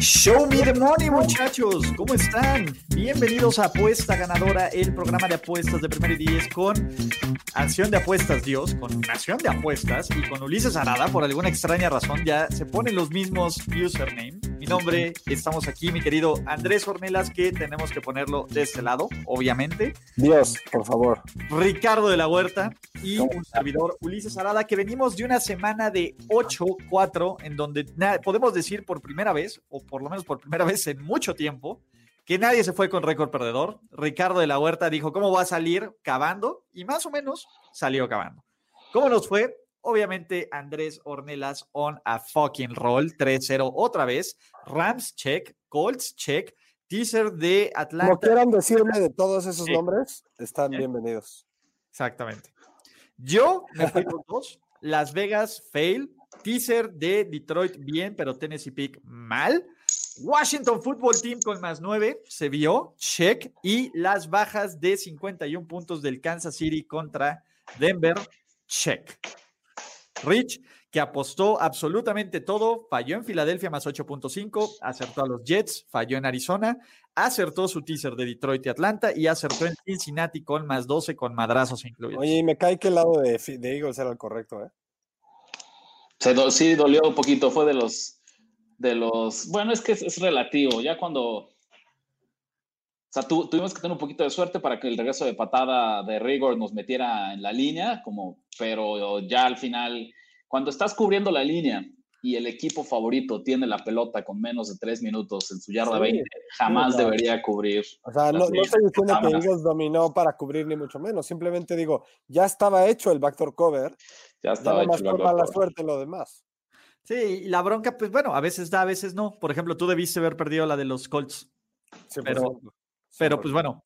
Show me the money, muchachos. ¿Cómo están? Bienvenidos a Apuesta Ganadora, el programa de apuestas de Primero y Diez con Acción de Apuestas Dios, con Nación de Apuestas y con Ulises Arada. Por alguna extraña razón ya se ponen los mismos username. Mi nombre, estamos aquí, mi querido Andrés Ornelas, que tenemos que ponerlo de este lado, obviamente. Dios, por favor. Ricardo de la Huerta y un servidor Ulises Arada, que venimos de una semana de 8-4, en donde podemos decir por primera vez, o por lo menos por primera vez en mucho tiempo, que nadie se fue con récord perdedor. Ricardo de la Huerta dijo, ¿cómo va a salir? Cavando. Y más o menos salió cavando. ¿Cómo nos fue? Obviamente Andrés Ornelas on a fucking roll. 3-0 otra vez. Rams check, Colts check, teaser de Atlanta. Como quieran decirme de todos esos nombres, están bienvenidos. Exactamente. Yo me fui con dos. Las Vegas fail. Teaser de Detroit bien, pero Tennessee Pick mal. Washington Football Team con más 9 se vio, check. Y las bajas de 51 puntos del Kansas City contra Denver, check. Rich, que apostó absolutamente todo, falló en Filadelfia más 8.5, acertó a los Jets, falló en Arizona, acertó su teaser de Detroit y Atlanta y acertó en Cincinnati con más 12 con madrazos incluidos. Oye, y me cae que el lado de, de Eagles era el correcto, ¿eh? sí, dolió un poquito, fue de los, de los, bueno, es que es, relativo, ya cuando, o sea, tuvimos que tener un poquito de suerte para que el regreso de patada de Rigor nos metiera en la línea, como, pero ya al final, cuando estás cubriendo la línea y el equipo favorito tiene la pelota con menos de tres minutos en su yarda 20, jamás debería cubrir. O sea, no, no estoy diciendo que Eagles dominó para cubrir ni mucho menos, simplemente digo, ya estaba hecho el backdoor cover, ya estaba ya hecho más por mala suerte lo demás. Sí, y la bronca, pues bueno, a veces da, a veces no. Por ejemplo, tú debiste haber perdido la de los Colts. pero, pero pues bueno,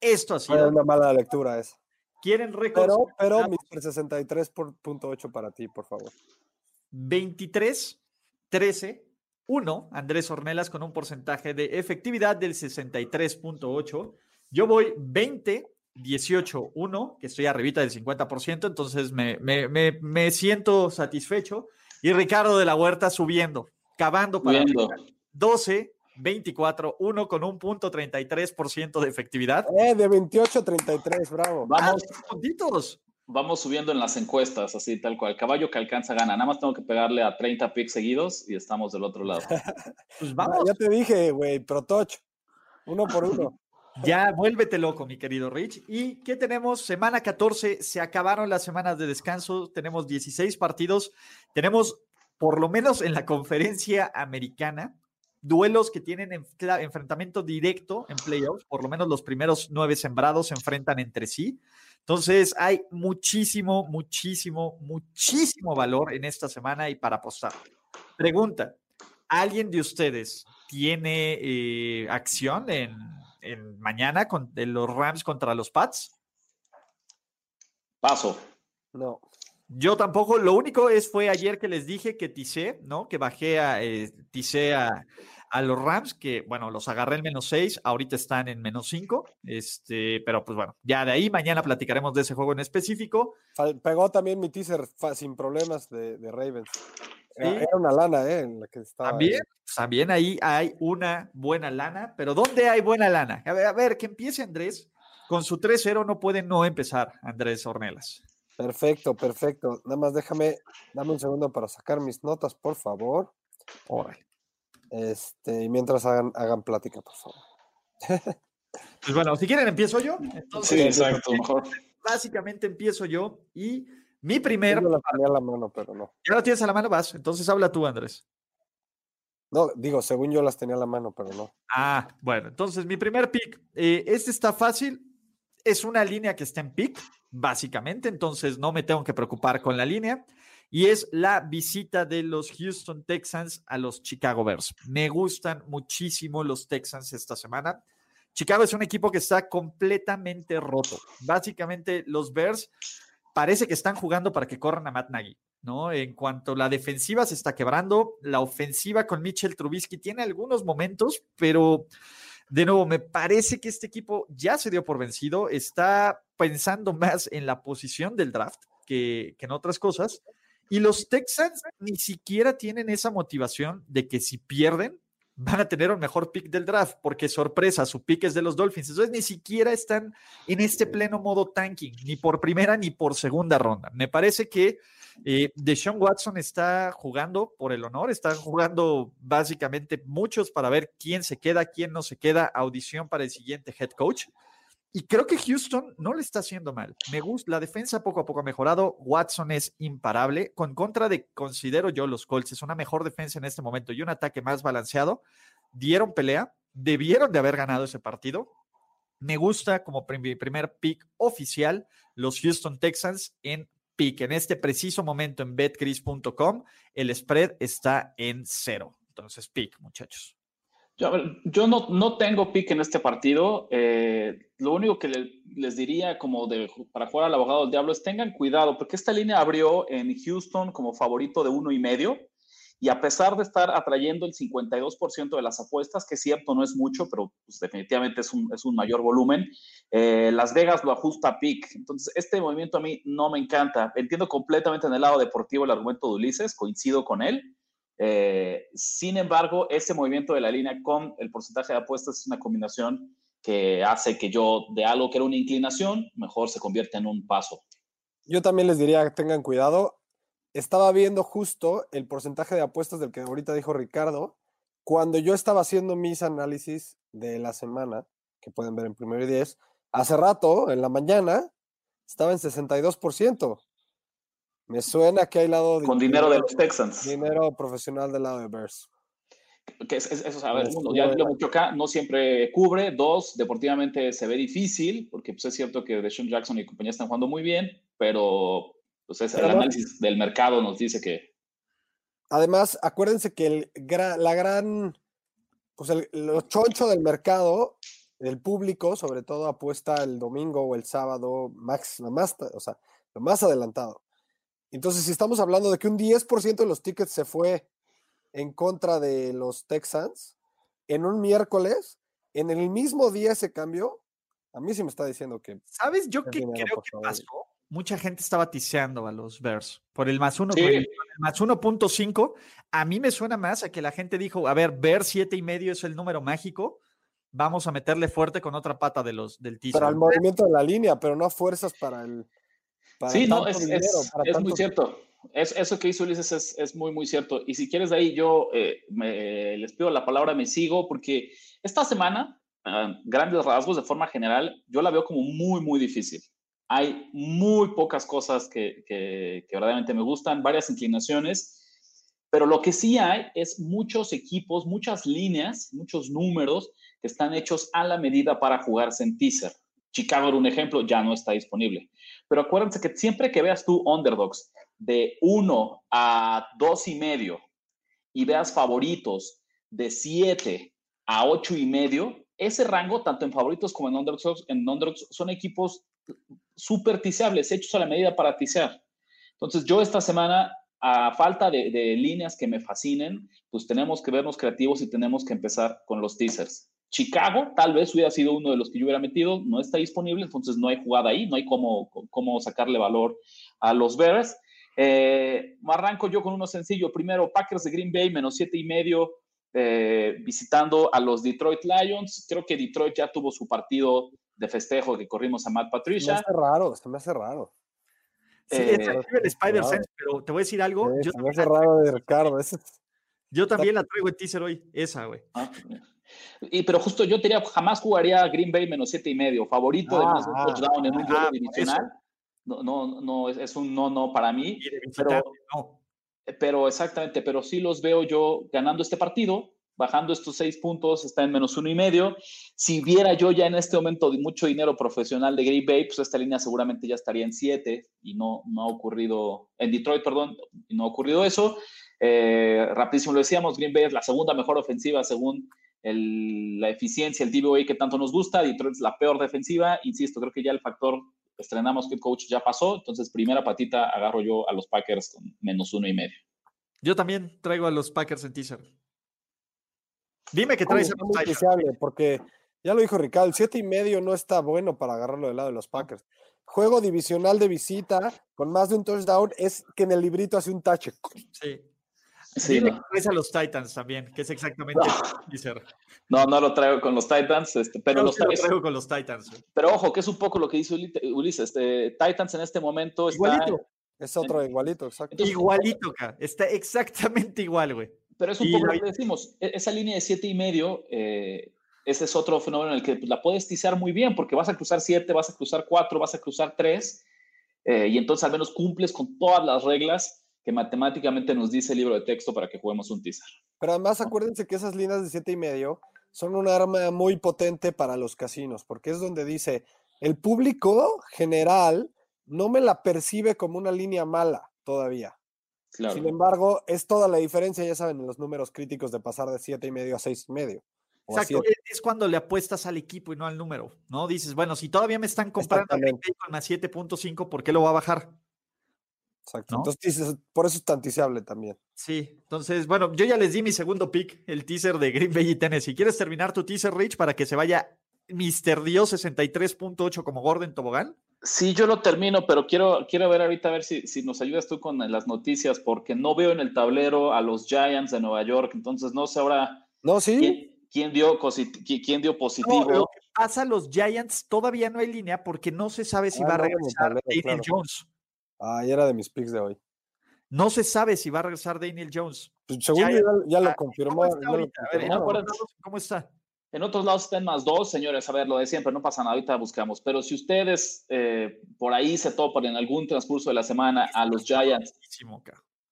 esto ha sido. una mala lectura esa. ¿Quieren? Pero, pero Mr. 63.8 para ti, por favor. 23, 13, 1. Andrés Ornelas con un porcentaje de efectividad del 63.8. Yo voy 20, 18, 1, que estoy arribita del 50%, entonces me, me, me, me siento satisfecho. Y Ricardo de la Huerta subiendo, cavando para 12, 24, 1 con un punto 33% de efectividad. Eh, de 28 a 33, bravo. Vamos, ah, puntitos. Vamos subiendo en las encuestas, así tal cual. Caballo que alcanza gana. Nada más tengo que pegarle a 30 picks seguidos y estamos del otro lado. pues vamos. Ya te dije, güey, Protoch. Uno por uno. Ya vuélvete loco, mi querido Rich. ¿Y qué tenemos? Semana 14, se acabaron las semanas de descanso, tenemos 16 partidos, tenemos por lo menos en la conferencia americana, duelos que tienen enfrentamiento directo en playoffs, por lo menos los primeros nueve sembrados se enfrentan entre sí. Entonces hay muchísimo, muchísimo, muchísimo valor en esta semana y para apostar. Pregunta, ¿alguien de ustedes tiene eh, acción en en mañana con de los Rams contra los Pats? Paso. No. Yo tampoco, lo único es fue ayer que les dije que ticé, ¿no? Que bajé a, eh, a, los Rams, que bueno, los agarré en menos 6, ahorita están en menos 5, este, pero pues bueno, ya de ahí mañana platicaremos de ese juego en específico. Pegó también mi teaser sin problemas de, de Ravens. Era una lana, ¿eh? En la que estaba también, también ahí hay una buena lana, pero ¿dónde hay buena lana? A ver, a ver que empiece Andrés. Con su 3-0 no puede no empezar, Andrés Ornelas. Perfecto, perfecto. Nada más déjame, dame un segundo para sacar mis notas, por favor. Órale. Este, y mientras hagan, hagan plática, por favor. Pues bueno, si quieren empiezo yo. sí, exacto, mejor. Básicamente empiezo yo y mi primer. Yo la tenía a la mano, pero no. Ya la tienes a la mano, vas. Entonces habla tú, Andrés. No, digo, según yo las tenía a la mano, pero no. Ah, bueno, entonces mi primer pick. Eh, este está fácil. Es una línea que está en pick, básicamente. Entonces no me tengo que preocupar con la línea. Y es la visita de los Houston Texans a los Chicago Bears. Me gustan muchísimo los Texans esta semana. Chicago es un equipo que está completamente roto. Básicamente, los Bears parece que están jugando para que corran a Matt Nagy, ¿no? En cuanto la defensiva se está quebrando, la ofensiva con Mitchell Trubisky tiene algunos momentos, pero de nuevo, me parece que este equipo ya se dio por vencido, está pensando más en la posición del draft que, que en otras cosas. Y los Texans ni siquiera tienen esa motivación de que si pierden, van a tener un mejor pick del draft, porque sorpresa, su pick es de los Dolphins. Entonces ni siquiera están en este pleno modo tanking, ni por primera ni por segunda ronda. Me parece que eh, Deshaun Watson está jugando por el honor, está jugando básicamente muchos para ver quién se queda, quién no se queda, audición para el siguiente head coach. Y creo que Houston no le está haciendo mal. Me gusta, la defensa poco a poco ha mejorado. Watson es imparable. Con contra de, considero yo, los Colts, es una mejor defensa en este momento y un ataque más balanceado. Dieron pelea, debieron de haber ganado ese partido. Me gusta como primer pick oficial los Houston Texans en pick. En este preciso momento en betcris.com, el spread está en cero. Entonces, pick, muchachos. Yo, no, no, tengo pick en este partido. Eh, lo único que les diría como de, para jugar al abogado del diablo es tengan cuidado, porque esta línea abrió en Houston como favorito de uno y medio. Y a pesar de estar atrayendo el 52% de las apuestas, que es cierto, no es mucho, pero pues, definitivamente es un, es un, mayor volumen, eh, Las Vegas lo ajusta a pick. Entonces, este movimiento a mí no me encanta. Entiendo completamente en el lado deportivo el argumento de Ulises, coincido con él eh, sin embargo, ese movimiento de la línea con el porcentaje de apuestas es una combinación que hace que yo de algo que era una inclinación, mejor se convierta en un paso. Yo también les diría que tengan cuidado. Estaba viendo justo el porcentaje de apuestas del que ahorita dijo Ricardo. Cuando yo estaba haciendo mis análisis de la semana, que pueden ver en primero y diez, hace rato, en la mañana, estaba en 62%. Me suena que hay lado Con dinero, de los Texans. Dinero profesional del lado de Bears. Que es, eso, a ver, uno, ya lo mucho acá, no siempre cubre. Dos, deportivamente se ve difícil, porque pues, es cierto que Deshaun Jackson y compañía están jugando muy bien, pero pues el análisis del mercado nos dice que. Además, acuérdense que el, la gran, pues el, lo choncho del mercado, el público, sobre todo, apuesta el domingo o el sábado, más, más, o sea, lo más adelantado. Entonces, si estamos hablando de que un 10% de los tickets se fue en contra de los Texans, en un miércoles, en el mismo día ese cambio, a mí sí me está diciendo que... ¿Sabes yo qué creo que pasó? Mucha gente estaba tiseando a los Bears por el más uno, el más 1.5. A mí me suena más a que la gente dijo, a ver, Bears siete y medio es el número mágico, vamos a meterle fuerte con otra pata de los, del teaser. Para el movimiento de la línea, pero no fuerzas para el sí, no, es, es, muy cierto. Es, eso que hizo Ulises es, es, muy, muy cierto. Y si quieres de ahí, yo eh, les pido la palabra, me sigo, porque esta semana, grandes rasgos de forma general, yo la veo como muy, muy difícil. Hay muy pocas cosas que, que, que verdaderamente me gustan, varias inclinaciones, pero lo que sí hay es muchos equipos, muchas líneas, muchos números que están hechos a la medida para jugarse en teaser. Chicago era un ejemplo, ya no está disponible. Pero acuérdense que siempre que veas tú underdogs de 1 a 2 y medio y veas favoritos de 7 a 8 y medio, ese rango, tanto en favoritos como en underdogs, en underdogs son equipos súper tiseables, hechos a la medida para tisear. Entonces, yo esta semana, a falta de, de, líneas que me fascinen, pues tenemos que vernos creativos y tenemos que empezar con los teasers. Chicago tal vez hubiera sido uno de los que yo hubiera metido, no está disponible, entonces no hay jugada ahí, no hay cómo, cómo sacarle valor a los Bears. Eh, arranco yo con uno sencillo. Primero, Packers de Green Bay, menos siete y medio, eh, visitando a los Detroit Lions. Creo que Detroit ya tuvo su partido de festejo que corrimos a Matt Patricia. Me hace raro, se me hace raro. Sí, eh, es el Spider-Sense, pero te voy a decir algo. yo se me hace raro de Ricardo. Yo también la traigo en teaser hoy, esa, güey. Ah, y, pero justo yo jamás jugaría Green Bay menos siete y medio, favorito de más ah, touchdown en un juego ah, divisional. No, no, no, es, un no, no para mí. Pero, pero exactamente, pero sí los veo yo ganando este partido, bajando estos seis puntos, está en menos uno y medio. Si viera yo ya en este momento mucho dinero profesional de Green Bay, pues esta línea seguramente ya estaría en siete y no, no ha ocurrido, en Detroit, perdón, no ha ocurrido eso. Eh, rapidísimo lo decíamos, Green Bay es la segunda mejor ofensiva según la eficiencia, el DVOA que tanto nos gusta. Detroit es la peor defensiva. Insisto, creo que ya el factor estrenamos que coach ya pasó. Entonces, primera patita agarro yo a los Packers con menos uno y medio. Yo también traigo a los Packers en teaser. Dime que traes a los Porque ya lo dijo Ricardo, el siete y medio no está bueno para agarrarlo del lado de los Packers. Juego divisional de visita con más de un touchdown es que en el librito hace un touch. Sí. Sí, que traes a los Titans también, que es exactamente no. No, no lo traigo con los Titans, este, pero los traigo con los Titans. Pero ojo, que es un poco lo que dice Ulises. Este, Titans en este momento Igualito. Es otro igualito, exacto. igualito, acá. Está exactamente igual, güey. Pero es un poco lo que decimos. E, esa línea de siete y medio, eh, ese es otro fenómeno en el que pues, la puedes tizar muy bien, porque vas a cruzar siete, vas a cruzar cuatro, vas a cruzar tres, eh, y entonces al menos cumples con todas las reglas que matemáticamente nos dice el libro de texto para que juguemos un teaser. Pero además acuérdense que esas líneas de siete y medio son un arma muy potente para los casinos, porque es donde dice, el público general no me la percibe como una línea mala todavía. Sin embargo, es toda la diferencia, ya saben, en los números críticos de pasar de siete y medio a seis y medio. Exacto, es cuando le apuestas al equipo y no al número, ¿no? Dices, bueno, si todavía me están comprando con la 7.5, ¿por qué lo va a bajar? Exacto. Entonces, por eso es tanticeable también. Sí, entonces, bueno, yo ya les di mi segundo pick, el teaser de Green Bay y Tennessee. ¿Quieres terminar tu teaser, Rich, para que se vaya Mr. Dios 63.8 como Gordon Tobogán? Sí, yo lo termino, pero quiero, quiero ver ahorita a ver si, si nos ayudas tú con las noticias, porque no veo en el tablero a los Giants de Nueva York, entonces no sé ahora no, ¿sí? quién, dio, quién dio positivo. lo que pasa, los Giants todavía no hay línea porque no se sabe si ah, va a regresar Daniel Jones. Ah, ya era de mis picks de hoy. No se sabe si va a regresar Daniel Jones. Pues, según ya, lo confirmó. ¿Cómo está? En otros lados están más dos, señores, a ver, lo de siempre, no pasa nada, ahorita buscamos. Pero si ustedes eh, por ahí se topan en algún transcurso de la semana a los Giants,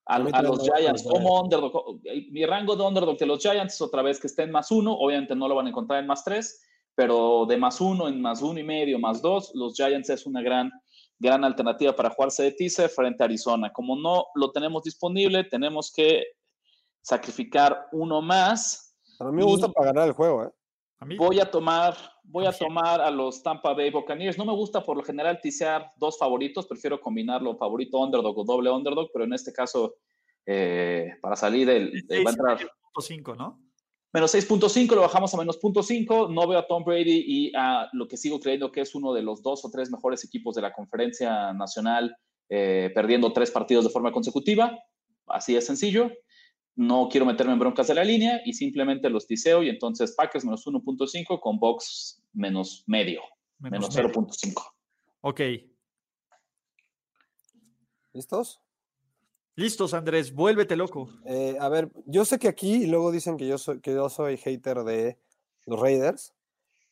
a, los Giants como underdog, mi rango de underdog de los Giants es otra vez que estén más uno, obviamente no lo van a encontrar en más tres, pero de más uno en más uno y medio, más dos, los Giants es una gran, gran alternativa para jugarse de teaser frente a Arizona. Como no lo tenemos disponible, tenemos que sacrificar uno más. A mí me gusta para ganar el juego, ¿eh? Voy a tomar, voy a tomar a los Tampa Bay Buccaneers. No me gusta por lo general tisear dos favoritos, prefiero combinarlo favorito underdog o doble underdog, pero en este caso, eh, para salir, el, va a entrar. 6.5, ¿no? Menos 6.5, lo bajamos a menos 0.5. No veo a Tom Brady y a lo que sigo creyendo que es uno de los dos o tres mejores equipos de la conferencia nacional, eh, perdiendo tres partidos de forma consecutiva. Así de sencillo no quiero meterme en broncas de la línea y simplemente los tiseo y entonces Packers menos 1.5 con Box menos medio, menos, 0.5. Ok. ¿Listos? Listos, Andrés, vuélvete loco. Eh, a ver, yo sé que aquí luego dicen que yo soy, que yo soy hater de los Raiders,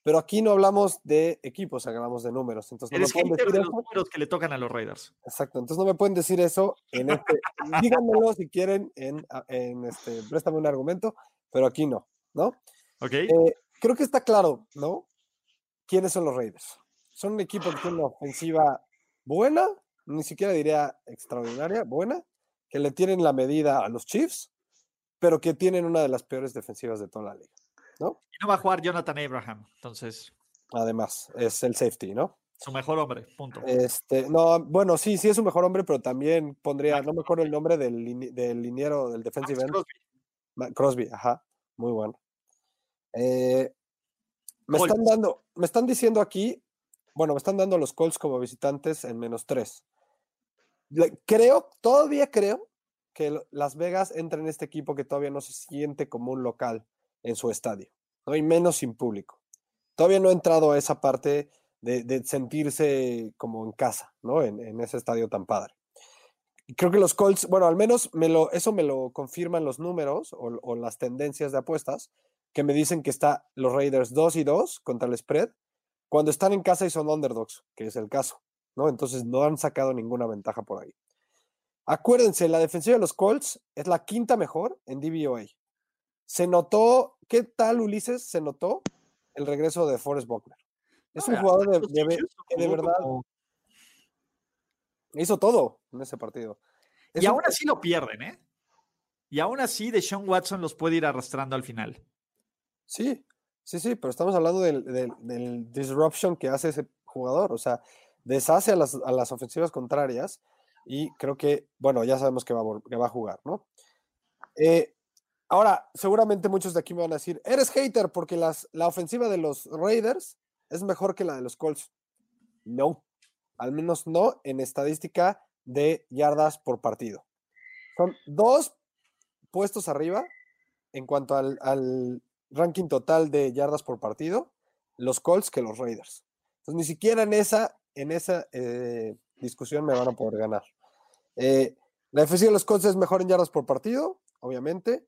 pero aquí no hablamos de equipos, hablamos de números. Entonces no me decir de los números que le tocan a los Raiders. Exacto, entonces no me pueden decir eso en este. díganmelo si quieren en, en, este, préstame un argumento, pero aquí no, ¿no? Ok. Eh, creo que está claro, ¿no? ¿Quiénes son los Raiders? Son un equipo que tiene una ofensiva buena, ni siquiera diría extraordinaria, buena, que le tienen la medida a los Chiefs, pero que tienen una de las peores defensivas de toda la liga. ¿no? Y no va a jugar Jonathan Abraham, entonces. Además, es el safety, ¿no? Su mejor hombre, punto. Este, no, bueno, sí, sí es su mejor hombre, pero también pondría, no me acuerdo el nombre del, del liniero, del defensive end. Crosby. Crosby, ajá, muy bueno. Eh, me están dando, me están diciendo aquí, bueno, me están dando los Colts como visitantes en menos tres. Creo, todavía creo que Las Vegas entra en este equipo que todavía no se siente como un local en su estadio, ¿no? y menos sin público. Todavía no he entrado a esa parte de, sentirse como en casa, ¿no? En, ese estadio tan padre. creo que los Colts, bueno, al menos me lo, eso me lo confirman los números o, las tendencias de apuestas, que me dicen que está los Raiders 2 y 2 contra el spread, cuando están en casa y son underdogs, que es el caso, ¿no? Entonces no han sacado ninguna ventaja por ahí. Acuérdense, la defensiva de los Colts es la quinta mejor en DVOA. Se notó, ¿qué tal Ulises? Se notó el regreso de Forrest Buckner. Es un jugador de, de, verdad hizo todo en ese partido. y aún así lo pierden, ¿eh? Y aún así de Sean Watson los puede ir arrastrando al final. Sí, sí, sí, pero estamos hablando del, del, disruption que hace ese jugador, o sea, deshace a las, a las ofensivas contrarias y creo que, bueno, ya sabemos que va, que va a jugar, ¿no? Eh, ahora, seguramente muchos de aquí me van a decir, eres hater porque las, la ofensiva de los Raiders es mejor que la de los Colts. No, al menos no en estadística de yardas por partido. Son dos puestos arriba en cuanto al, ranking total de yardas por partido, los Colts que los Raiders. Entonces, ni siquiera en esa, en esa eh, discusión me van a poder ganar. Eh, la defensiva de los Colts es mejor en yardas por partido, obviamente,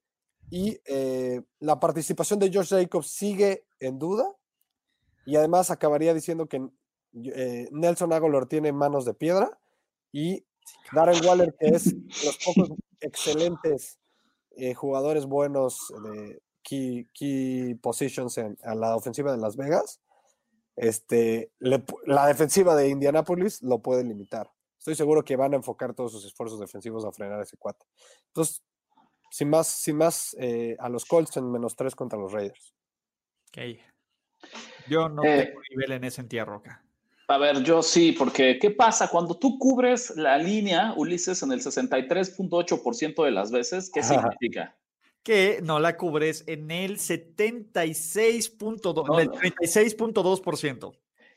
y eh, la participación de Josh Jacobs sigue en duda, y además acabaría diciendo que Nelson Aguilar tiene manos de piedra, y Darren Waller, que es los pocos excelentes jugadores buenos de key, key positions en, a la ofensiva de Las Vegas, este, la defensiva de Indianapolis lo puede limitar. Estoy seguro que van a enfocar todos sus esfuerzos defensivos a frenar ese cuate. Entonces, sin más, sin más eh, a los Colts en menos tres contra los Raiders. Ok. Yo no eh, tengo nivel en ese entierro acá. A ver, yo sí, porque ¿qué pasa cuando tú cubres la línea, Ulises, en el 63.8% de las veces? ¿Qué significa? Que no la cubres en el 76.2%. el 36.2%.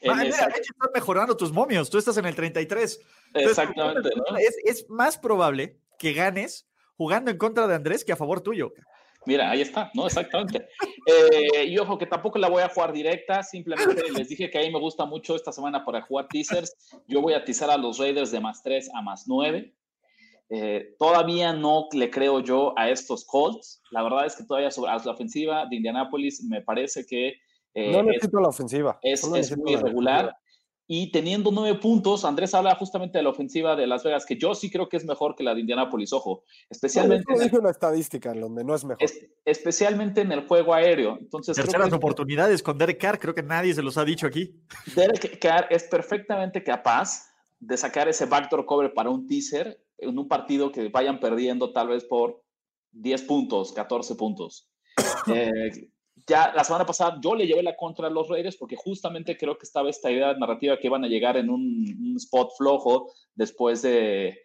Ah, mira, estás mejorando tus momios, tú estás en el 33. Exactamente. es, es más probable que ganes jugando en contra de Andrés que a favor tuyo. Mira, ahí está, ¿no? Exactamente. Eh, y ojo, que tampoco la voy a jugar directa, simplemente les dije que a mí me gusta mucho esta semana para jugar teasers. Yo voy a teasar a los Raiders de más 3 a más 9. Eh, todavía no le creo yo a estos Colts. La verdad es que todavía sobre la ofensiva de Indianapolis me parece que... Eh, no necesito la ofensiva. Es, es muy irregular. Y teniendo nueve puntos, Andrés habla justamente de la ofensiva de Las Vegas, que yo sí creo que es mejor que la de Indianapolis, ojo. Especialmente. No, dije una estadística en donde no es mejor. especialmente en el juego aéreo. Entonces, Terceras oportunidades con Derek Carr, creo que nadie se los ha dicho aquí. Derek Carr es perfectamente capaz de sacar ese backdoor cover para un teaser en un partido que vayan perdiendo tal vez por 10 puntos, 14 puntos. Eh, ya la semana pasada yo le llevé la contra a los Raiders porque justamente creo que estaba esta idea narrativa que iban a llegar en un, spot flojo después de,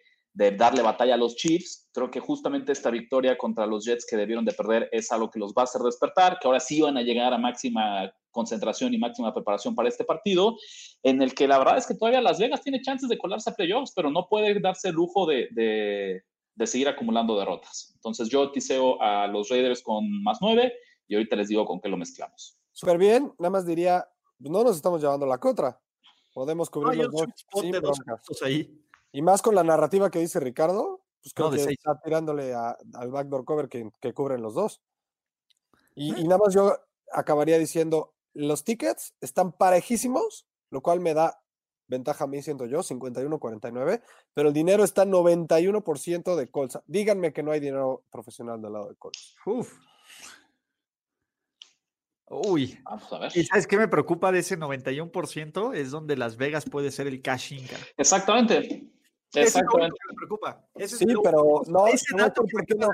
darle batalla a los Chiefs. Creo que justamente esta victoria contra los Jets que debieron de perder es algo que los va a hacer despertar, que ahora sí van a llegar a máxima concentración y máxima preparación para este partido, en el que la verdad es que todavía Las Vegas tiene chances de colarse a playoffs, pero no puede darse el lujo de, de seguir acumulando derrotas. Entonces yo tiseo a los Raiders con más nueve y ahorita les digo con qué lo mezclamos. Súper bien, nada más diría, no nos estamos llevando la contra. Podemos cubrir los dos ahí. Y más con la narrativa que dice Ricardo, pues creo que está tirándole al backdoor cover que, cubren los dos. Y, y, nada más yo acabaría diciendo, los tickets están parejísimos, lo cual me da ventaja a mí, siento yo, 51-49, pero el dinero está 91% de Colts. Díganme que no hay dinero profesional del lado de Colts. Uf. Uy, Vamos a ver. ¿Y sabes qué me preocupa de ese 91%? Es donde Las Vegas puede ser el cashing. Exactamente. Exactamente. me preocupa. sí, pero no, no,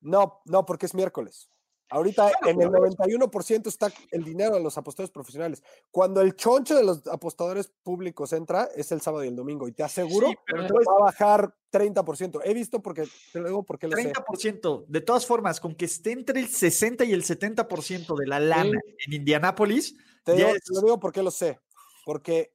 no, no, porque es miércoles. Ahorita en el 91% está el dinero de los apostadores profesionales. Cuando el choncho de los apostadores públicos entra, es el sábado y el domingo. Y te aseguro que va a bajar 30%. He visto porque, te lo digo porque lo 30%. De todas formas, con que esté entre el 60 y el 70% de la lana en Indianápolis. Te, lo digo porque lo sé. Porque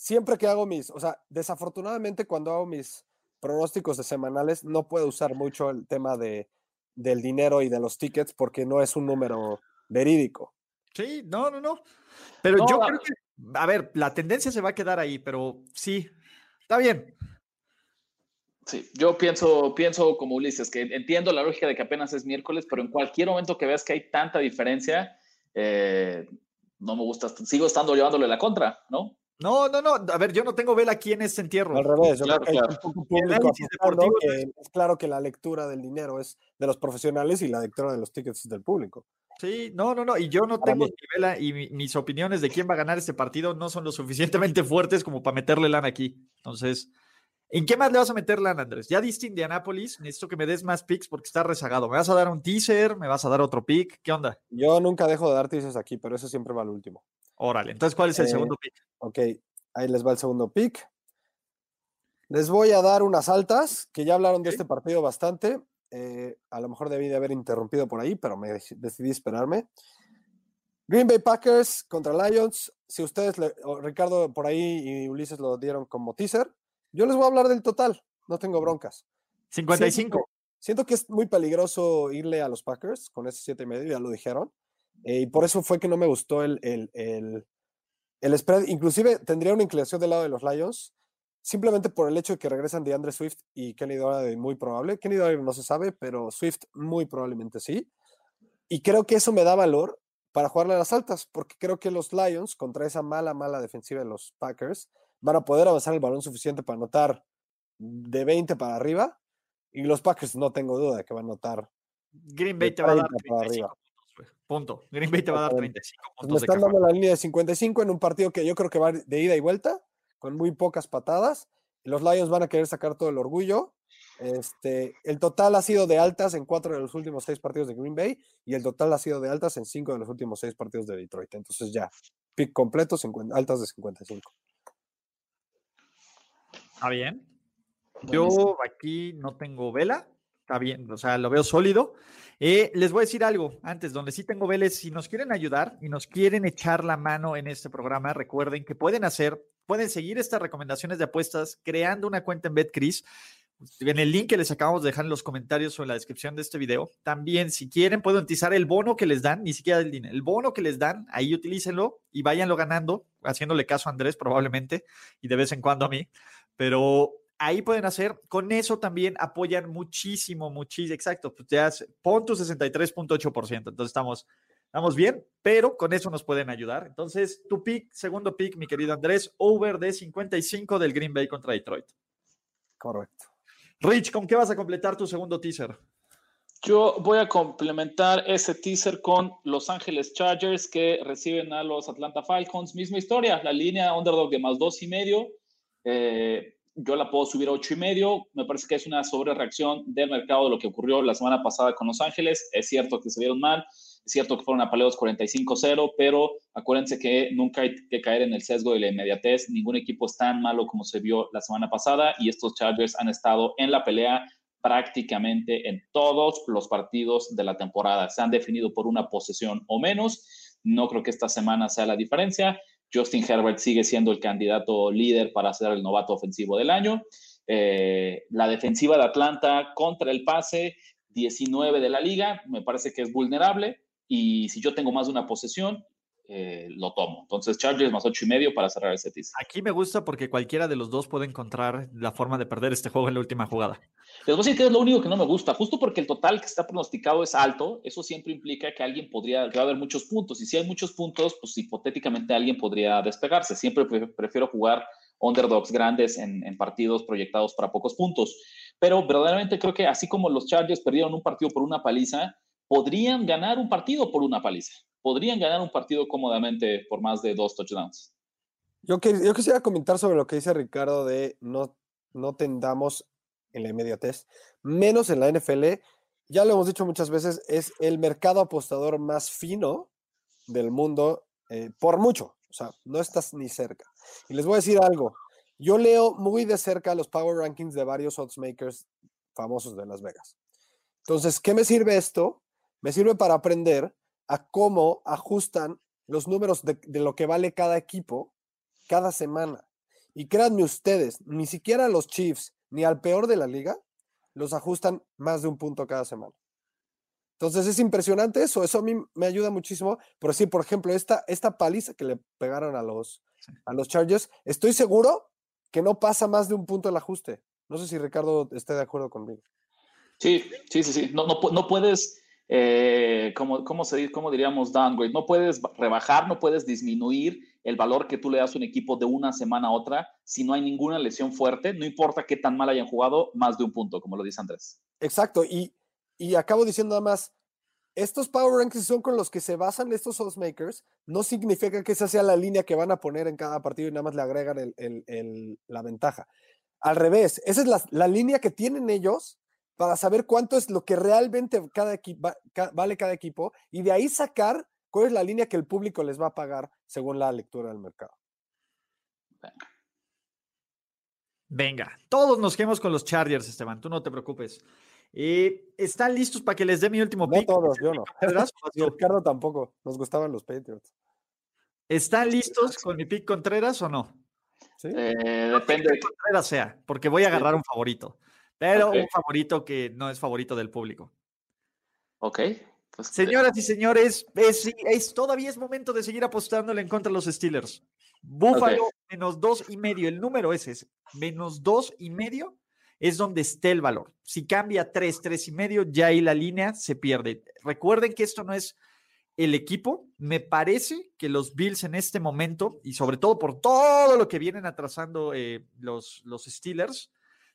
siempre que hago mis, o sea, desafortunadamente cuando hago mis pronósticos de semanales, no puedo usar mucho el tema de del dinero y de los tickets porque no es un número verídico. Sí, no, no, no. Pero yo creo que, a ver, la tendencia se va a quedar ahí, pero sí, está bien. Sí, yo pienso, pienso como Ulises, que entiendo la lógica de que apenas es miércoles, pero en cualquier momento que veas que hay tanta diferencia, eh, no me gusta, sigo estando llevándole la contra, ¿no? No, no, no. A ver, yo no tengo vela aquí en ese entierro. Al revés, yo creo que hay un poco público es claro que la lectura del dinero es de los profesionales y la lectura de los tickets es del público. Sí, no, no, no. Y yo no tengo vela y mis opiniones de quién va a ganar este partido no son lo suficientemente fuertes como para meterle lana aquí. Entonces, ¿En qué más le vas a meter lana, Andrés? Ya diste Indianapolis, necesito que me des más picks porque está rezagado. ¿Me vas a dar un teaser? ¿Me vas a dar otro pick? ¿Qué onda? Yo nunca dejo de dar teasers aquí, pero eso siempre va al último. Órale, entonces, ¿cuál es el Eh, segundo pick? Ok, ahí les va el segundo pick. Les voy a dar unas altas, que ya hablaron de este partido bastante. eh, a lo mejor debí de haber interrumpido por ahí, pero me dec- decidí esperarme. Green Bay Packers contra Lions. Si ustedes, le- Ricardo por ahí y Ulises lo dieron como teaser, yo les voy a hablar del total. No tengo broncas. 55. Siento que es muy peligroso irle a los Packers con ese siete y medio, ya lo dijeron. Eh, y por eso fue que no me gustó el, el, el, el spread. Inclusive tendría una inclinación del lado de los Lions, simplemente por el hecho de que regresan de Andre Swift y Kenny Dollard muy probable. Kenny Dollard no se sabe, pero Swift muy probablemente sí. Y creo que eso me da valor para jugarle a las altas, porque creo que los Lions, contra esa mala, mala defensiva de los Packers, van a poder avanzar el balón suficiente para anotar de 20 para arriba. Y los Packers no tengo duda de que van a anotar. Green Bay te va a dar 30 para 35 arriba. Punto. Green Bay te va a dar Exactamente. 35 Pues me puntos de están cajón. dando la línea de 55 en un partido que yo creo que va de ida y vuelta, con muy pocas patadas. y Los Lions van a querer sacar todo el orgullo. Este, el total ha sido de altas en cuatro de los últimos seis partidos de Green Bay y el total ha sido de altas en cinco de los últimos seis partidos de Detroit. Entonces ya, pick completo, 50 altas de 55. Está bien. Yo aquí no tengo vela. Está bien, o sea, lo veo sólido. Eh, les voy a decir algo antes, donde sí tengo veles, si nos quieren ayudar y nos quieren echar la mano en este programa, recuerden que pueden hacer, pueden seguir estas recomendaciones de apuestas creando una cuenta en BetCris. En el link que les acabamos de dejar en los comentarios o en la descripción de este video. También, si quieren, pueden utilizar el bono que les dan, ni siquiera el dinero, el bono que les dan, ahí utilícenlo y váyanlo ganando, haciéndole caso a Andrés probablemente y de vez en cuando a mí. Pero ahí pueden hacer, con eso también apoyan muchísimo, muchísimo, exacto, pues ya pon tu 63.8%, entonces estamos, estamos bien, pero con eso nos pueden ayudar. Entonces, tu pick, segundo pick, mi querido Andrés, over de 55 del Green Bay contra Detroit. Correcto. Rich, ¿con qué vas a completar tu segundo teaser? Yo voy a complementar ese teaser con Los Ángeles Chargers que reciben a los Atlanta Falcons. Misma historia, la línea underdog de más dos y medio. eh, yo la puedo subir a ocho y medio. Me parece que es una sobrereacción del mercado de lo que ocurrió la semana pasada con Los Ángeles. Es cierto que se vieron mal, es cierto que fueron apaleados 45-0, pero acuérdense que nunca hay que caer en el sesgo de la inmediatez. Ningún equipo es tan malo como se vio la semana pasada y estos Chargers han estado en la pelea prácticamente en todos los partidos de la temporada. Se han definido por una posesión o menos. No creo que esta semana sea la diferencia. Justin Herbert sigue siendo el candidato líder para ser el novato ofensivo del año. Eh, la defensiva de Atlanta contra el pase, 19 de la liga, me parece que es vulnerable. Y si yo tengo más de una posesión, eh, lo tomo. Entonces, Chargers más ocho y medio para cerrar ese teaser. Aquí me gusta porque cualquiera de los dos puede encontrar la forma de perder este juego en la última jugada. Les voy a decir que es lo único que no me gusta, justo porque el total que está pronosticado es alto, eso siempre implica que alguien podría, que va a haber muchos puntos, y si hay muchos puntos, pues hipotéticamente alguien podría despegarse. Siempre pre- prefiero jugar underdogs grandes en, en partidos proyectados para pocos puntos. Pero verdaderamente creo que así como los Chargers perdieron un partido por una paliza, podrían ganar un partido por una paliza. Podrían ganar un partido cómodamente por más de dos touchdowns. Yo, que- quisiera comentar sobre lo que dice Ricardo de no, no tendamos en la inmediatez, menos en la NFL. Ya lo hemos dicho muchas veces, es el mercado apostador más fino del mundo eh, por mucho. O sea, no estás ni cerca. Y les voy a decir algo. Yo leo muy de cerca los power rankings de varios oddsmakers famosos de Las Vegas. Entonces, ¿qué me sirve esto? Me sirve para aprender a cómo ajustan los números de, de lo que vale cada equipo cada semana. Y créanme ustedes, ni siquiera los Chiefs, ni al peor de la liga, los ajustan más de un punto cada semana. Entonces es impresionante eso, eso a mí me ayuda muchísimo. Pero sí, por ejemplo, esta, esta paliza que le pegaron a los, a los Chargers, estoy seguro que no pasa más de un punto el ajuste. No sé si Ricardo esté de acuerdo conmigo. Sí, sí, sí, sí. No, no, no puedes, eh, como, ¿cómo, se, cómo diríamos downgrade? No puedes ba- rebajar, no puedes disminuir el valor que tú le das a un equipo de una semana a otra si no hay ninguna lesión fuerte, no importa qué tan mal hayan jugado, más de un punto, como lo dice Andrés. Exacto, y, y acabo diciendo nada más, estos power rankings son con los que se basan estos makers, no significa que esa sea la línea que van a poner en cada partido y nada más le agregan la ventaja. al revés. Esa es la, la línea que tienen ellos para saber cuánto es lo que realmente cada equipo, vale cada equipo y de ahí sacar cuál es la línea que el público les va a pagar según la lectura del mercado. Venga, todos nos quedemos con los Chargers, Esteban, tú no te preocupes. Eh, ¿Están listos para que les dé mi último pick? No todos, yo no. Ricardo tampoco, nos gustaban los Patriots. ¿Están listos con mi pick Contreras o no? Sí. Eh, depende. Contreras sea, porque voy a agarrar un favorito, pero un favorito que no es favorito del público. Ok. Pues, Señoras y señores, es, todavía es momento de seguir apostándole en contra de los Steelers. Búfalo menos dos y medio. El número ese es menos dos y medio es donde esté el valor. Si cambia tres, tres y medio, ya ahí la línea se pierde. Recuerden que esto no es el equipo. Me parece que los Bills en este momento, y sobre todo por todo lo que vienen atrasando eh, los, los Steelers,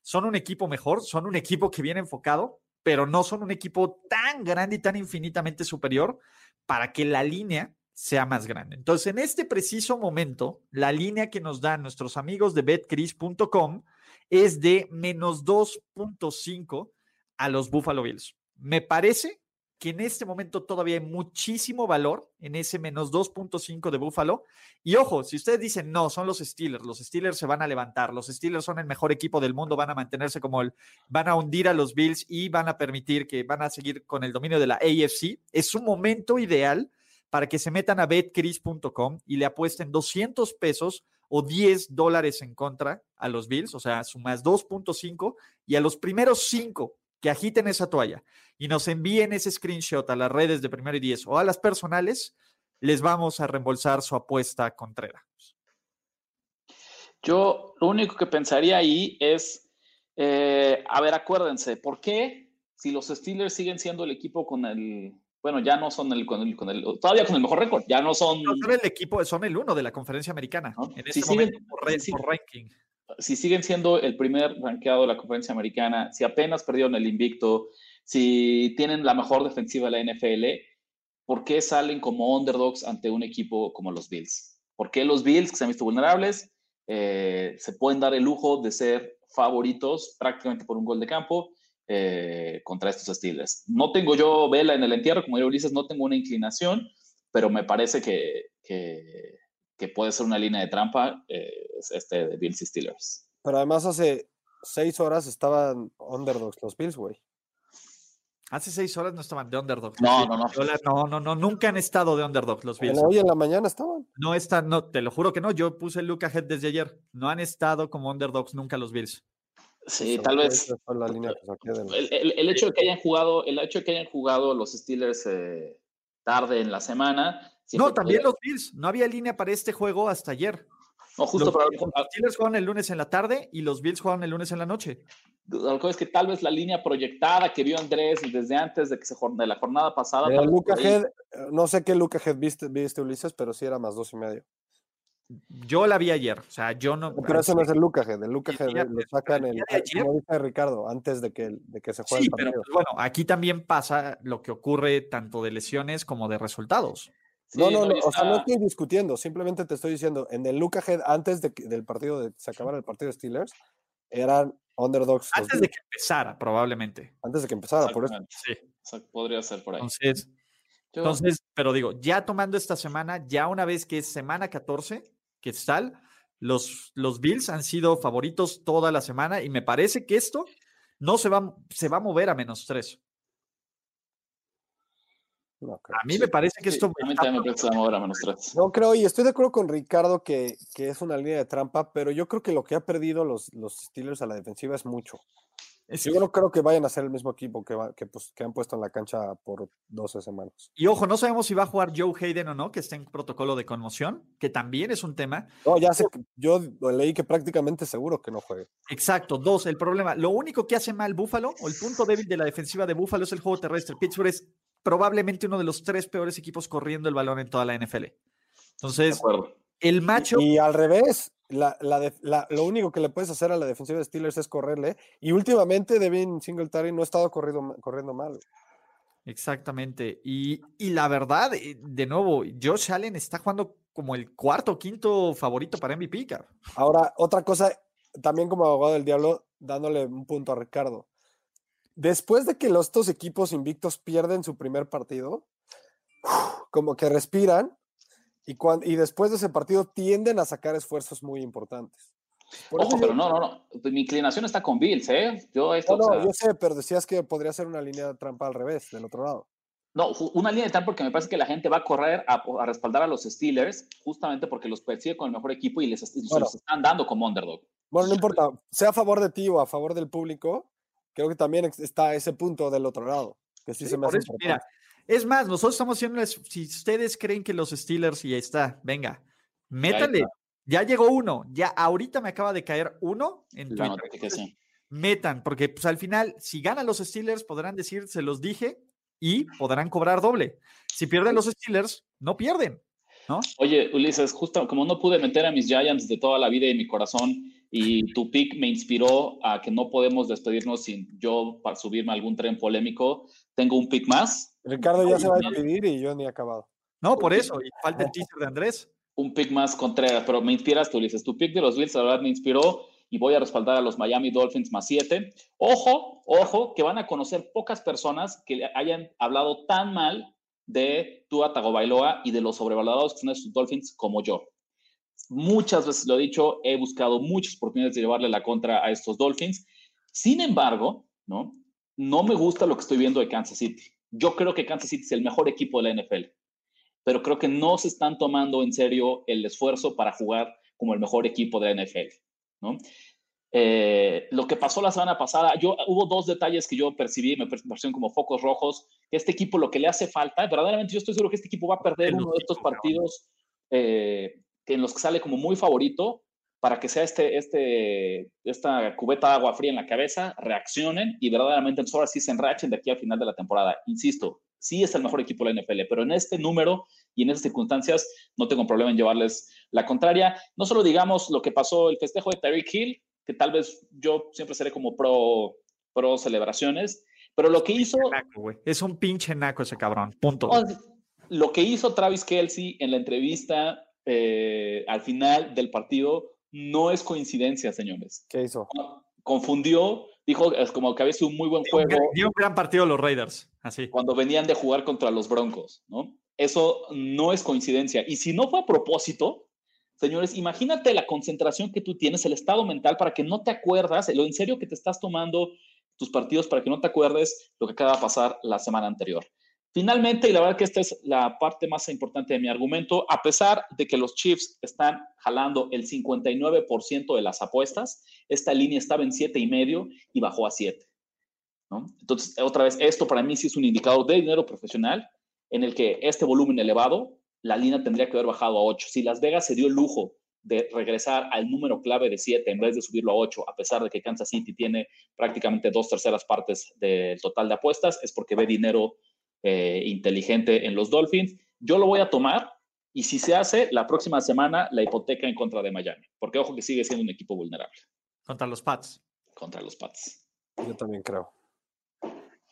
son un equipo mejor, son un equipo que viene enfocado, pero no son un equipo tan grande y tan infinitamente superior para que la línea sea más grande. Entonces, en este preciso momento, la línea que nos dan nuestros amigos de betcris.com es de menos 2.5 a los Buffalo Bills. Me parece que en este momento todavía hay muchísimo valor en ese menos 2.5 de Buffalo. Y ojo, si ustedes dicen, no, son los Steelers, los Steelers se van a levantar, los Steelers son el mejor equipo del mundo, van a mantenerse como el, van a hundir a los Bills y van a permitir que van a seguir con el dominio de la AFC, es un momento ideal para que se metan a betcris.com y le apuesten 200 pesos o 10 dólares en contra a los Bills, o sea, sumas 2.5 y a los primeros 5 que agiten esa toalla y nos envíen ese screenshot a las redes de primero y 10 o a las personales, les vamos a reembolsar su apuesta contrera. Yo lo único que pensaría ahí es, eh, a ver, acuérdense, ¿por qué si los Steelers siguen siendo el equipo con el bueno, ya no son el, con el, con el todavía con el mejor récord, ya no son... No son el equipo, son el uno de la conferencia americana, en este si momento, siguen, por, ranking. Si siguen siendo el primer rankeado de la conferencia americana, si apenas perdieron el invicto, si tienen la mejor defensiva de la NFL, ¿por qué salen como underdogs ante un equipo como los Bills? ¿Por qué los Bills, que se han visto vulnerables, eh, se pueden dar el lujo de ser favoritos prácticamente por un gol de campo? Eh, contra estos Steelers. No tengo yo vela en el entierro, como yo Ulises, no tengo una inclinación, pero me parece que, que, puede ser una línea de trampa eh, este de Bills y Steelers. Pero además hace seis horas estaban underdogs los Bills, güey. Hace seis horas no estaban de underdogs. No, no, no. No, no, no, nunca han estado de underdogs los Bills. Hoy en la mañana estaban. No están, no, te lo juro que no. Yo puse el look ahead desde ayer. No han estado como underdogs nunca los Bills. Sí, tal vez. el, hecho de que hayan jugado, el hecho de que hayan jugado los Steelers eh, tarde en la semana. No, también los Bills. No había línea para este juego hasta ayer. No, justo los, Los Steelers juegan el lunes en la tarde y los Bills juegan el lunes en la noche. Lo que es que tal vez la línea proyectada que vio Andrés desde antes de que se de la jornada pasada. no sé qué Luca Head viste, viste, Ulises, pero sí era más dos y medio. Yo la vi ayer, o sea, yo no. Pero eso no es el Lucas, el Lucas lo sacan el, como dice Ricardo, antes de que, de que se juegue. Sí, pero pues, bueno, aquí también pasa lo que ocurre tanto de lesiones como de resultados. No, no, no, o sea, no estoy discutiendo, simplemente te estoy diciendo, en el Lucas antes de del partido de se acabara el partido de Steelers, eran underdogs. Antes de que empezara, probablemente. Antes de que empezara, por eso. Sí. podría ser por ahí. Entonces, entonces, pero digo, ya tomando esta semana, ya una vez que es semana 14, que tal, los, los Bills han sido favoritos toda la semana y me parece que esto no se va, se va a mover a menos a mí me parece que esto. a mí también me parece que se va a mover a menos tres. No creo, y estoy de acuerdo con Ricardo que, que, es una línea de trampa, pero yo creo que lo que ha perdido los, los Steelers a la defensiva es mucho. Yo no creo que vayan a ser el mismo equipo que, que, pues, que, han puesto en la cancha por 12 semanas. Y ojo, no sabemos si va a jugar Joe Hayden o no, que está en protocolo de conmoción, que también es un tema. No, ya sé, yo leí que prácticamente seguro que no juegue. Exacto, dos, el problema. Lo único que hace mal Búfalo, o el punto débil de la defensiva de Búfalo es el juego terrestre. Pittsburgh es probablemente uno de los tres peores equipos corriendo el balón en toda la NFL. Entonces, el macho. Y, al revés, la, lo único que le puedes hacer a la defensiva de Steelers es correrle. Y últimamente Devin Singletary no ha estado corriendo, corriendo mal. Exactamente. Y, la verdad, eh, de nuevo, Josh Allen está jugando como el cuarto o quinto favorito para MVP. Ahora, otra cosa, también como abogado del diablo, dándole un punto a Ricardo. Después de que los dos equipos invictos pierden su primer partido, como que respiran y, cuando, y después de ese partido tienden a sacar esfuerzos muy importantes. Ojo, pero no, no, no. Mi inclinación está con Bills, ¿eh? Yo, esto, no, no yo sé, pero decías que podría ser una línea de trampa al revés, del otro lado. No, una línea de trampa porque me parece que la gente va a correr a, respaldar a los Steelers justamente porque los persigue con el mejor equipo y les, están dando como underdog. Bueno, no importa, sea a favor de ti o a favor del público, creo que también está ese punto del otro lado, que sí, se me hace Mira, es más, nosotros estamos haciendo, si ustedes creen que los Steelers, y ahí está, venga, métanle, ya llegó uno, ya ahorita me acaba de caer uno en Twitter. Metan, porque pues al final, si ganan los Steelers, podrán decir, se los dije, y podrán cobrar doble. Si pierden los Steelers, no pierden, ¿no? Oye, Ulises, justo como no pude meter a mis Giants de toda la vida y mi corazón, y tu pick me inspiró a que no podemos despedirnos sin yo para subirme a algún tren polémico, tengo un pick más. Ricardo ya se va a despedir y yo ni he acabado. No, por eso, y falta el teaser de Andrés un pick más Contreras, pero me inspiras tú, Ulises. Tu pick de los Bills, la verdad, me inspiró y voy a respaldar a los Miami Dolphins más 7. Ojo, ojo, que van a conocer pocas personas que hayan hablado tan mal de Tua Tagovailoa y de los sobrevalorados que son estos Dolphins como yo. Muchas veces lo he dicho, he buscado muchas oportunidades de llevarle la contra a estos Dolphins. Sin embargo, ¿no? No me gusta lo que estoy viendo de Kansas City. Yo creo que Kansas City es el mejor equipo de la NFL pero creo que no se están tomando en serio el esfuerzo para jugar como el mejor equipo de la NFL. ¿no? Eh, lo que pasó la semana pasada, yo, hubo dos detalles que yo percibí, me parecieron como focos rojos, que este equipo lo que le hace falta, verdaderamente yo estoy seguro que este equipo va a perder uno de estos partidos eh, en los que sale como muy favorito, para que sea este, este, esta cubeta de agua fría en la cabeza, reaccionen y verdaderamente ahora sí se enrachen de aquí al final de la temporada. Insisto, sí es el mejor equipo de la NFL, pero en este número y en estas circunstancias no tengo problema en llevarles la contraria. No solo digamos lo que pasó el festejo de Tyreek Hill, que tal vez yo siempre seré como pro, pro celebraciones, pero lo que hizo... es un pinche naco ese cabrón, punto. Lo que hizo Travis Kelsey en la entrevista eh, al final del partido no es coincidencia, señores. ¿Qué hizo? Confundió dijo es como que había sido un muy buen juego. Dio un gran partido los Raiders, así. Cuando venían de jugar contra los Broncos, ¿no? Eso no es coincidencia. Y si no fue a propósito, señores, imagínate la concentración que tú tienes, el estado mental para que no te acuerdas, lo en serio que te estás tomando tus partidos para que no te acuerdes lo que acaba de pasar la semana anterior. Finalmente, y la verdad que esta es la parte más importante de mi argumento, a pesar de que los Chiefs están jalando el 59% de las apuestas, esta línea estaba en 7 y medio y bajó a 7. Entonces, otra vez, esto para mí sí es un indicador de dinero profesional en el que este volumen elevado, la línea tendría que haber bajado a 8. Si Las Vegas se dio el lujo de regresar al número clave de 7 en vez de subirlo a 8, a pesar de que Kansas City tiene prácticamente dos terceras partes del total de apuestas, es porque ve dinero eh, inteligente en los Dolphins. Yo lo voy a tomar y si se hace, la próxima semana la hipoteca en contra de Miami, porque ojo que sigue siendo un equipo vulnerable. Contra los Pats. Contra los Pats. Yo también creo.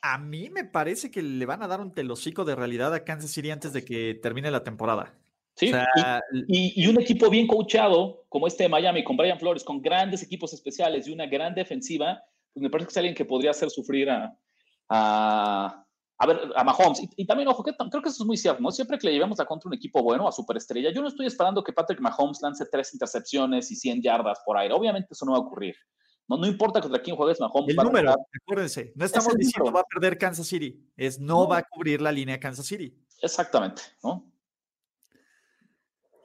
A mí me parece que le van a dar un telocico de realidad a Kansas City antes de que termine la temporada. Sí, y, un equipo bien coachado como este de Miami, con Brian Flores, con grandes equipos especiales y una gran defensiva, pues me parece que es alguien que podría hacer sufrir a, a ver, a Mahomes. Y, también, ojo, que creo que eso es muy cierto, ¿no? Siempre que le llevemos a contra un equipo bueno, a superestrella, yo no estoy esperando que Patrick Mahomes lance tres intercepciones y 100 yardas por aire. Obviamente eso no va a ocurrir. No, no importa contra quién juegues Mahomes. El número, acuérdense, no estamos diciendo va a perder Kansas City, es no, va a cubrir la línea Kansas City. Exactamente, ¿no?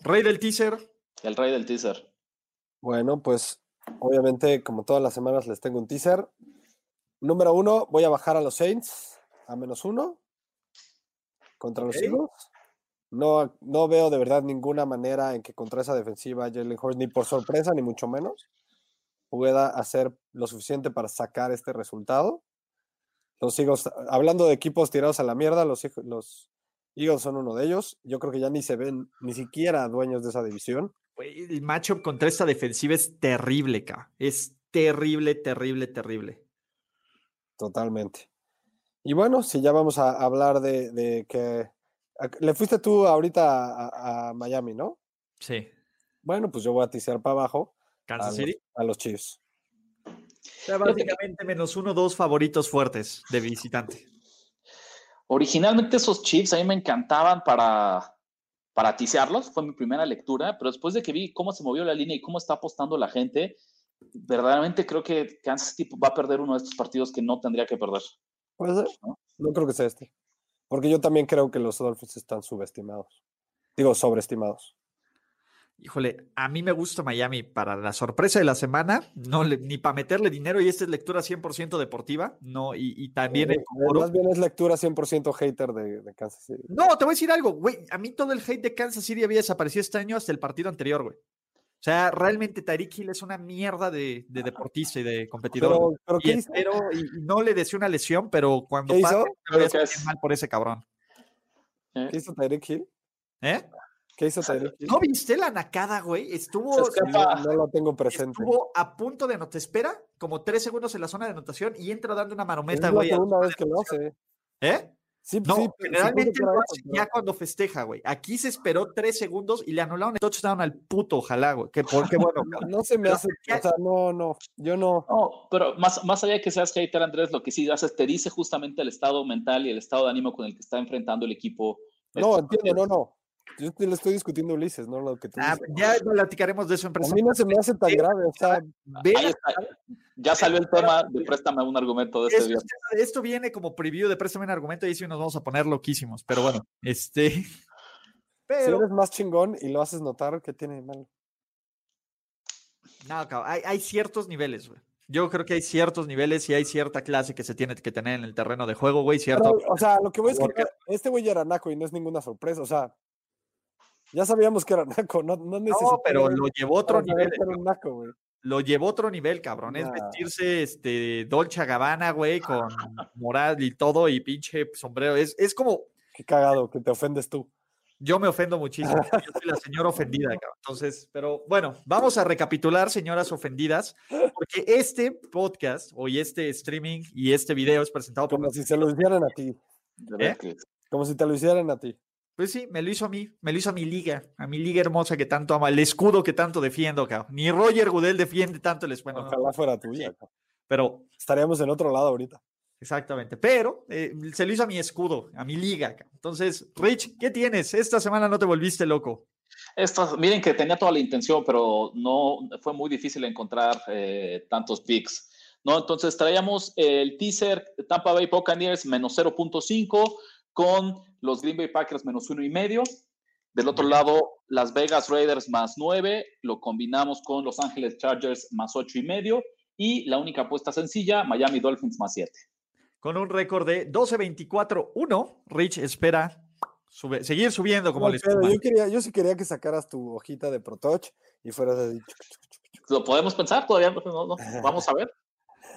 Rey del teaser. El rey del teaser. Bueno, pues obviamente, como todas las semanas, les tengo un teaser. Número uno, voy a bajar a los Saints a menos uno contra los Eagles. No, no veo de verdad ninguna manera en que contra esa defensiva Jalen Hurts, ni por sorpresa, ni mucho menos, pueda hacer lo suficiente para sacar este resultado. Los Eagles, hablando de equipos tirados a la mierda, los, los Eagles son uno de ellos. Yo creo que ya ni se ven ni siquiera dueños de esa división. El matchup contra esta defensiva es terrible, K. Es terrible, terrible, terrible. Totalmente. Y bueno, si ya vamos a hablar de, que... Le fuiste tú ahorita a, Miami, ¿no? Sí. Bueno, pues yo voy a tisear para abajo. Kansas City. a los Chiefs. O sea, básicamente menos uno, dos favoritos fuertes de visitante. Originalmente esos Chiefs a mí me encantaban para, para tisearlos, fue mi primera lectura, pero después de que vi cómo se movió la línea y cómo está apostando la gente, verdaderamente creo que Kansas City va a perder uno de estos partidos que no tendría que perder. ¿Puede ser? ¿No? no creo que sea este. Porque yo también creo que los Dolphins están subestimados. Digo, sobreestimados. Híjole, a mí me gusta Miami para la sorpresa de la semana, no ni para meterle dinero y esta es lectura 100% deportiva, no, y, también... Eh, más bien es lectura 100% hater de, Kansas City. No, te voy a decir algo, güey, a mí todo el hate de Kansas City había desaparecido este año hasta el partido anterior, güey. O sea, realmente Tyreek Hill es una mierda de, deportista y de competidor. Pero, y, no le deseo una lesión, pero cuando pase, es mal por ese cabrón. ¿Qué hizo Tyreek Hill? ¿Eh? ¿Qué hizo Tyreek Hill? ¿No viste la nacada, güey? Estuvo. No, lo tengo presente. Estuvo a punto de no te espera, como tres segundos en la zona de anotación y entra dando una marometa, güey. Es la segunda vez que lo hace. ¿Eh? Sí, no, sí, generalmente lo hace ya cuando festeja, güey. Aquí se esperó tres segundos y le anularon el touchdown al puto, ojalá, güey. Que porque, bueno. no se me hace, o sea, no, no, yo no. No, pero más, más allá de que seas hater, Andrés, lo que sí haces, te dice justamente el estado mental y el estado de ánimo con el que está enfrentando el equipo. No, entiendo, no, no. Yo te lo estoy discutiendo, Ulises, no lo que tú ah, Ya platicaremos de eso en A mí no se me hace tan grave, o sea, ya salió el tema de préstame un argumento de este día. Esto viene como preview de préstame un argumento y sí nos vamos a poner loquísimos, pero bueno, este. Pero... Si eres más chingón y lo haces notar, ¿qué tiene de malo? No, hay, hay ciertos niveles, güey. Yo creo que hay ciertos niveles y hay cierta clase que se tiene que tener en el terreno de juego, güey, cierto. o sea, lo que voy es que este güey era naco y no es ninguna sorpresa, o sea, ya sabíamos que era naco, no, no No, pero lo llevó otro nivel. lo llevó otro nivel, cabrón. Es vestirse este Dolce Gabbana, güey, con moral y todo, y pinche sombrero. Es, es como. Qué cagado, que te ofendes tú. Yo me ofendo muchísimo. Yo soy la señora ofendida, cabrón. Entonces, pero bueno, vamos a recapitular, señoras ofendidas, porque este podcast, hoy este streaming y este video es presentado por. Como si se lo hicieran a ti. ¿Eh? Como si te lo hicieran a ti. Pues sí, me lo hizo a mí, me lo hizo a mi liga, a mi liga hermosa que tanto ama, el escudo que tanto defiendo, cabrón. Ni Roger Goodell defiende tanto el escudo. Ojalá fuera tuya. Pero estaríamos en otro lado ahorita. Exactamente, pero eh, se lo hizo a mi escudo, a mi liga. Entonces, Rich, ¿qué tienes? Esta semana no te volviste loco. Esta, miren que tenía toda la intención, pero no fue muy difícil encontrar eh, tantos picks. ¿no? Entonces traíamos el teaser Tampa Bay Buccaneers menos 0.5 con los Green Bay Packers menos uno y medio. Del otro lado, Las Vegas Raiders más nueve, lo combinamos con Los Ángeles Chargers más ocho y medio. Y la única apuesta sencilla, Miami Dolphins más siete. Con un récord de 12-24-1, Rich espera seguir subiendo como les yo, quería, yo sí quería que sacaras tu hojita de ProTouch y fueras de... Lo podemos pensar todavía, no, vamos a ver.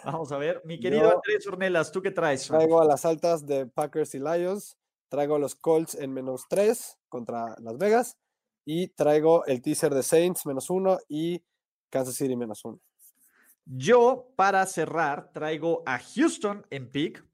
Vamos a ver. Mi querido Andrés Ornelas, ¿tú qué traes? Traigo a las altas de Packers y Lions Traigo a los Colts en menos 3 contra Las Vegas. Y traigo el teaser de Saints menos 1 y Kansas City menos 1. Yo, para cerrar, traigo a Houston en pick.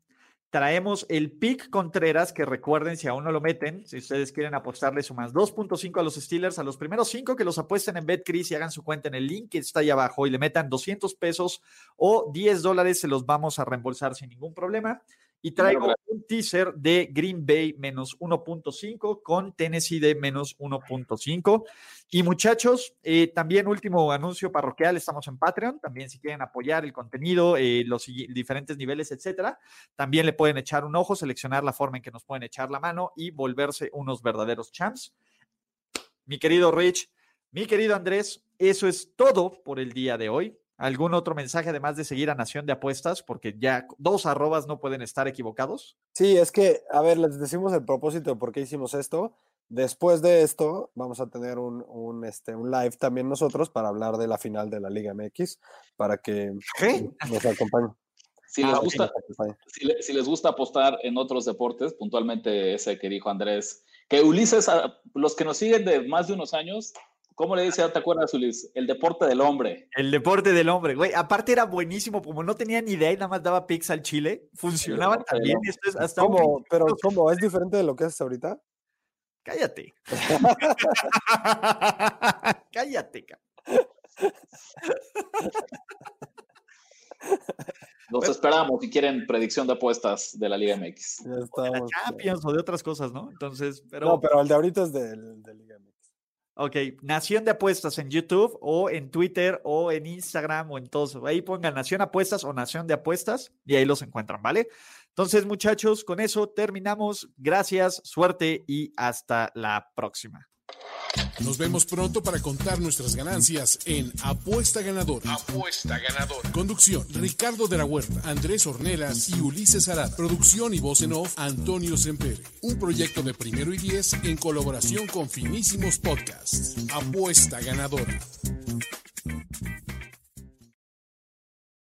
Traemos el pick Contreras, que recuerden, si aún no lo meten, si ustedes quieren apostarle su más 2.5 a los Steelers, a los primeros 5 que los apuesten en BetCris y hagan su cuenta en el link que está ahí abajo y le metan 200 pesos o 10 dólares, se los vamos a reembolsar sin ningún problema. Y traigo un teaser de Green Bay menos 1.5 con Tennessee de menos 1.5. Y muchachos, eh, también último anuncio parroquial, estamos en Patreon, también si quieren apoyar el contenido, eh, los diferentes niveles, etcétera, también le pueden echar un ojo, seleccionar la forma en que nos pueden echar la mano y volverse unos verdaderos champs. Mi querido Rich, mi querido Andrés, eso es todo por el día de hoy. ¿Algún otro mensaje además de seguir a Nación de Apuestas? Porque ya dos arrobas no pueden estar equivocados. Sí, es que, a ver, les decimos el propósito de por qué hicimos esto. Después de esto, vamos a tener un, este, un live también nosotros para hablar de la final de la Liga MX, para que nos acompañen. Si les, ah, gusta, si, les gusta apostar en otros deportes, puntualmente ese que dijo Andrés, que Ulises, los que nos siguen de más de unos años, ¿Cómo le dice, te acuerdas, Ulises? El deporte del hombre. El deporte del hombre, güey. Aparte era buenísimo, como no tenía ni idea y nada más daba pics al chile. Funcionaba también. Esto es hasta ¿Cómo? Pero, ¿cómo? ¿Es diferente de lo que haces ahorita? Cállate. Cállate, Los esperamos si quieren predicción de apuestas de la Liga MX. Ya de la estamos. Champions o de otras cosas, ¿no? Entonces, pero. No, pero el de ahorita es del, del. Ok, Nación de Apuestas en YouTube o en Twitter o en Instagram o en todos. Ahí pongan Nación Apuestas o Nación de Apuestas y ahí los encuentran, ¿vale? Entonces, muchachos, con eso terminamos. Gracias, suerte y hasta la próxima. Nos vemos pronto para contar nuestras ganancias en Apuesta Ganadora. Apuesta Ganadora. Conducción: Ricardo de la Huerta, Andrés Ornelas y Ulises Arada. Producción y voz en off: Antonio Sempere. Un proyecto de primero y diez en colaboración con Finísimos Podcasts. Apuesta Ganadora.